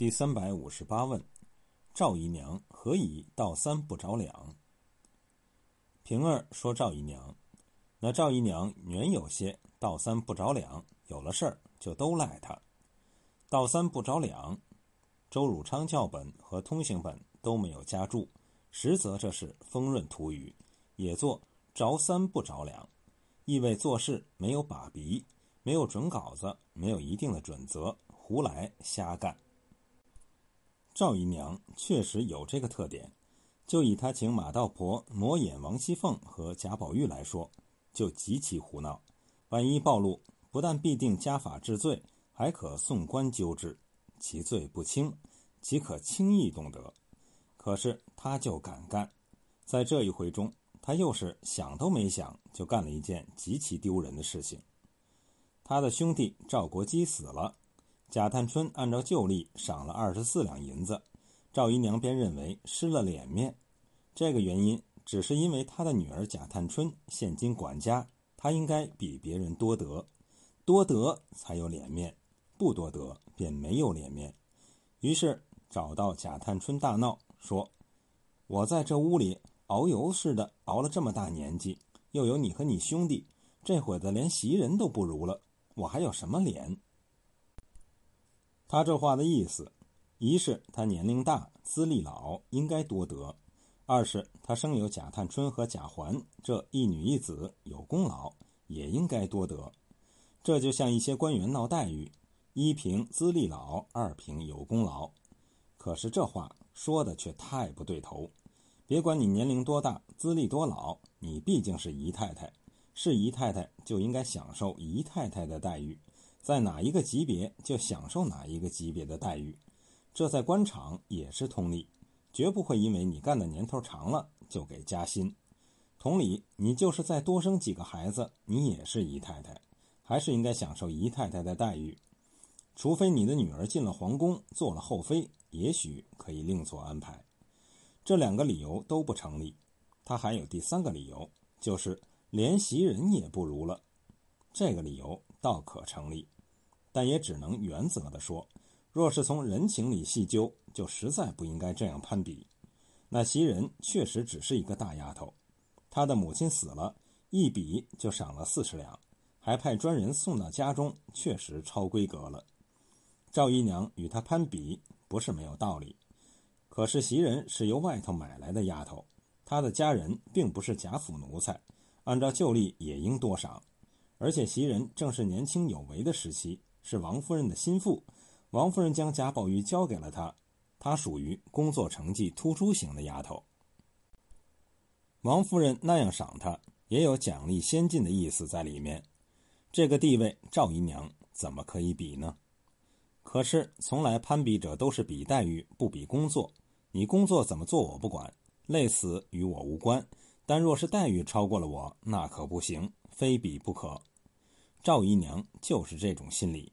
第三百五十八问：赵姨娘何以道三不着两？平儿说：“赵姨娘，那赵姨娘原有些道三不着两，有了事儿就都赖她。道三不着两，周汝昌教本和通行本都没有加注，实则这是丰润土语，也作着三不着两，意味做事没有把鼻，没有准稿子，没有一定的准则，胡来瞎干。赵姨娘确实有这个特点，就以她请马道婆魔眼王熙凤和贾宝玉来说，就极其胡闹，万一暴露，不但必定家法治罪。还可送官纠治，其罪不轻，岂可轻易动得？可是他就敢干，在这一回中，他又是想都没想就干了一件极其丢人的事情。他的兄弟赵国基死了，贾探春按照旧例赏了二十四两银子，赵姨娘便认为失了脸面。这个原因只是因为他的女儿贾探春现今管家，她应该比别人多得，多得才有脸面。不多得，便没有脸面。于是找到贾探春大闹，说：“我在这屋里熬油似的熬了这么大年纪，又有你和你兄弟，这会子连袭人都不如了，我还有什么脸？”他这话的意思，一是他年龄大，资历老，应该多得；二是他生有贾探春和贾环这一女一子，有功劳，也应该多得。这就像一些官员闹待遇。一凭资历老，二凭有功劳。可是这话说的却太不对头。别管你年龄多大，资历多老，你毕竟是姨太太，是姨太太就应该享受姨太太的待遇，在哪一个级别就享受哪一个级别的待遇。这在官场也是通例，绝不会因为你干的年头长了就给加薪。同理，你就是再多生几个孩子，你也是姨太太，还是应该享受姨太太的待遇。除非你的女儿进了皇宫，做了后妃，也许可以另做安排。这两个理由都不成立。他还有第三个理由，就是连袭人也不如了。这个理由倒可成立，但也只能原则的说。若是从人情里细究，就实在不应该这样攀比。那袭人确实只是一个大丫头，她的母亲死了，一笔就赏了四十两，还派专人送到家中，确实超规格了。赵姨娘与她攀比不是没有道理，可是袭人是由外头买来的丫头，她的家人并不是贾府奴才，按照旧例也应多赏。而且袭人正是年轻有为的时期，是王夫人的心腹，王夫人将贾宝玉交给了她，她属于工作成绩突出型的丫头。王夫人那样赏她，也有奖励先进的意思在里面。这个地位，赵姨娘怎么可以比呢？可是，从来攀比者都是比待遇，不比工作。你工作怎么做我不管，累死与我无关。但若是待遇超过了我，那可不行，非比不可。赵姨娘就是这种心理。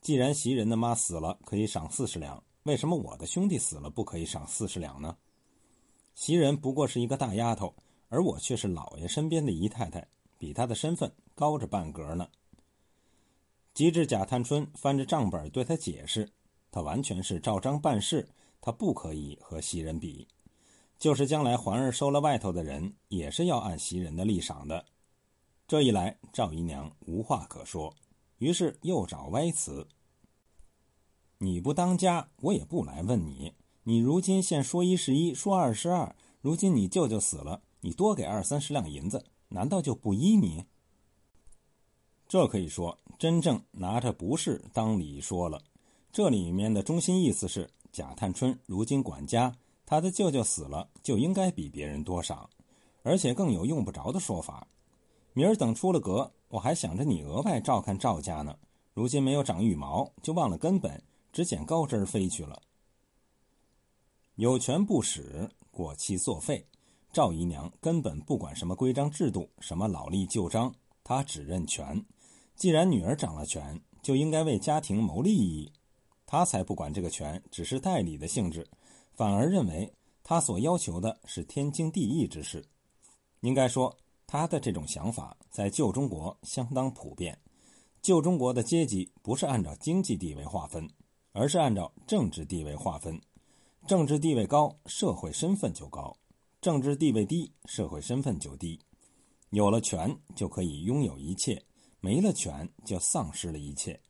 既然袭人的妈死了可以赏四十两，为什么我的兄弟死了不可以赏四十两呢？袭人不过是一个大丫头，而我却是老爷身边的姨太太，比她的身份高着半格呢。及至贾探春翻着账本对他解释，他完全是照章办事，他不可以和袭人比。就是将来环儿收了外头的人，也是要按袭人的例赏的。这一来，赵姨娘无话可说，于是又找歪词：“你不当家，我也不来问你。你如今现说一是一，说二是二。如今你舅舅死了，你多给二三十两银子，难道就不依你？”这可以说真正拿着不是当理说了。这里面的中心意思是，贾探春如今管家，他的舅舅死了，就应该比别人多赏，而且更有用不着的说法。明儿等出了阁，我还想着你额外照看赵家呢。如今没有长羽毛，就忘了根本，只捡高枝飞去了。有权不使，过期作废。赵姨娘根本不管什么规章制度，什么老例旧章，她只认权。既然女儿掌了权，就应该为家庭谋利益，她才不管这个权只是代理的性质，反而认为她所要求的是天经地义之事。应该说，他的这种想法在旧中国相当普遍。旧中国的阶级不是按照经济地位划分，而是按照政治地位划分。政治地位高，社会身份就高；政治地位低，社会身份就低。有了权就可以拥有一切，没了权就丧失了一切。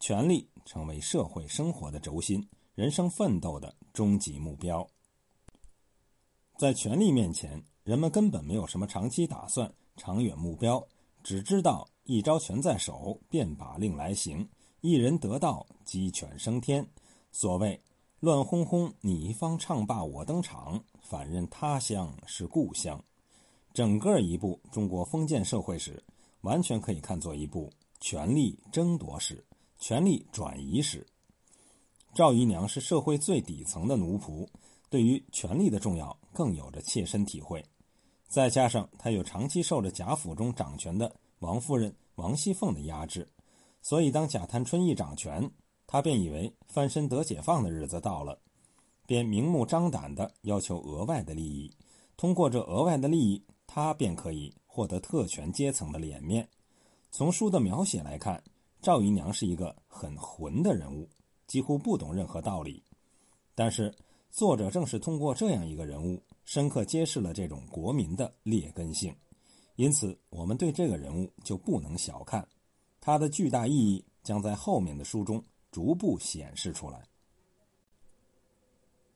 权力成为社会生活的轴心，人生奋斗的终极目标。在权力面前，人们根本没有什么长期打算、长远目标，只知道一招权在手，便把令来行；一人得道，鸡犬升天。所谓。乱哄哄，你方唱罢我登场，反认他乡是故乡。整个一部中国封建社会史，完全可以看作一部权力争夺史、权力转移史。赵姨娘是社会最底层的奴仆，对于权力的重要更有着切身体会。再加上他又长期受着贾府中掌权的王夫人王熙凤的压制，所以当贾探春一掌权。他便以为翻身得解放的日子到了，便明目张胆地要求额外的利益。通过这额外的利益，他便可以获得特权阶层的脸面。从书的描写来看，赵姨娘是一个很混的人物，几乎不懂任何道理。但是作者正是通过这样一个人物，深刻揭示了这种国民的劣根性。因此，我们对这个人物就不能小看，他的巨大意义将在后面的书中。逐步显示出来。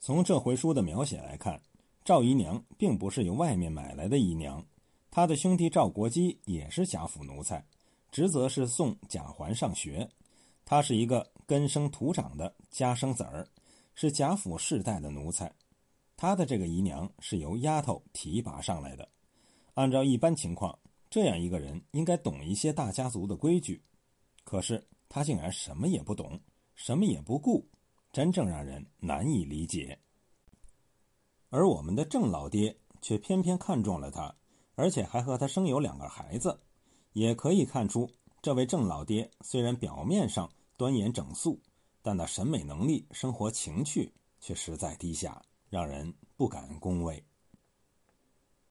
从这回书的描写来看，赵姨娘并不是由外面买来的姨娘，她的兄弟赵国基也是贾府奴才，职责是送贾环上学。他是一个根生土长的家生子儿，是贾府世代的奴才。他的这个姨娘是由丫头提拔上来的。按照一般情况，这样一个人应该懂一些大家族的规矩，可是。他竟然什么也不懂，什么也不顾，真正让人难以理解。而我们的郑老爹却偏偏看中了他，而且还和他生有两个孩子。也可以看出，这位郑老爹虽然表面上端严整肃，但那审美能力、生活情趣却实在低下，让人不敢恭维。